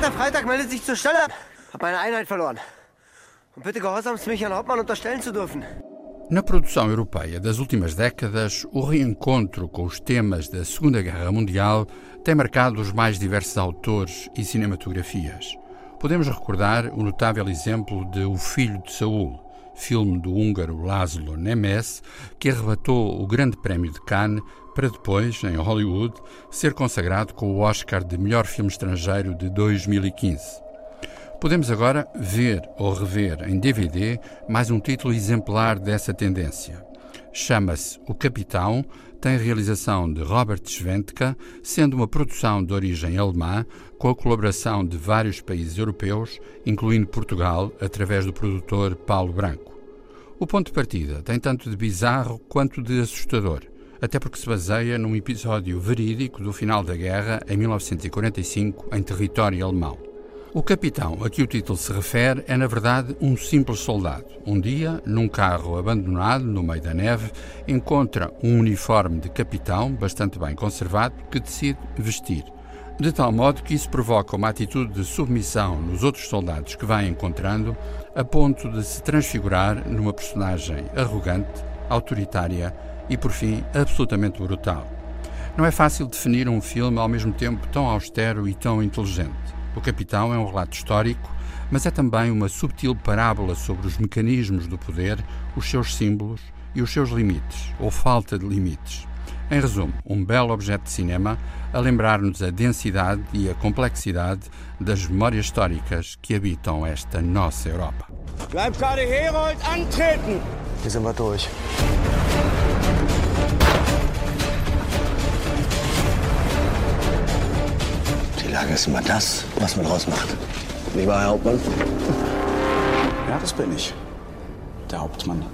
Freitag, Freitag meldet sich zur Stelle. Hab meine Einheit verloren. Und bitte gehorsamst mich an Hauptmann unterstellen zu dürfen. Na produção europeia das últimas décadas, o reencontro com os temas da Segunda Guerra Mundial tem marcado os mais diversos autores e cinematografias. Podemos recordar o notável exemplo de O Filho de Saul, filme do húngaro Laszlo Nemes, que arrebatou o Grande Prémio de Cannes para depois, em Hollywood, ser consagrado com o Oscar de Melhor Filme Estrangeiro de 2015. Podemos agora ver ou rever em DVD mais um título exemplar dessa tendência. Chama-se O Capitão, tem realização de Robert Schwentka, sendo uma produção de origem alemã, com a colaboração de vários países europeus, incluindo Portugal, através do produtor Paulo Branco. O ponto de partida tem tanto de bizarro quanto de assustador, até porque se baseia num episódio verídico do final da guerra, em 1945, em território alemão. O capitão a que o título se refere é, na verdade, um simples soldado. Um dia, num carro abandonado no meio da neve, encontra um uniforme de capitão, bastante bem conservado, que decide vestir. De tal modo que isso provoca uma atitude de submissão nos outros soldados que vai encontrando, a ponto de se transfigurar numa personagem arrogante, autoritária e, por fim, absolutamente brutal. Não é fácil definir um filme ao mesmo tempo tão austero e tão inteligente. O Capitão é um relato histórico, mas é também uma subtil parábola sobre os mecanismos do poder, os seus símbolos e os seus limites, ou falta de limites. Em resumo, um belo objeto de cinema a lembrar-nos a densidade e a complexidade das memórias históricas que habitam esta nossa Europa. Leibgarde Herold antreten! Hier sind wir durch. Die Lage ist immer das, was man draus macht. Lieber Herr Hauptmann? Ja, das bin ich. Der Hauptmann.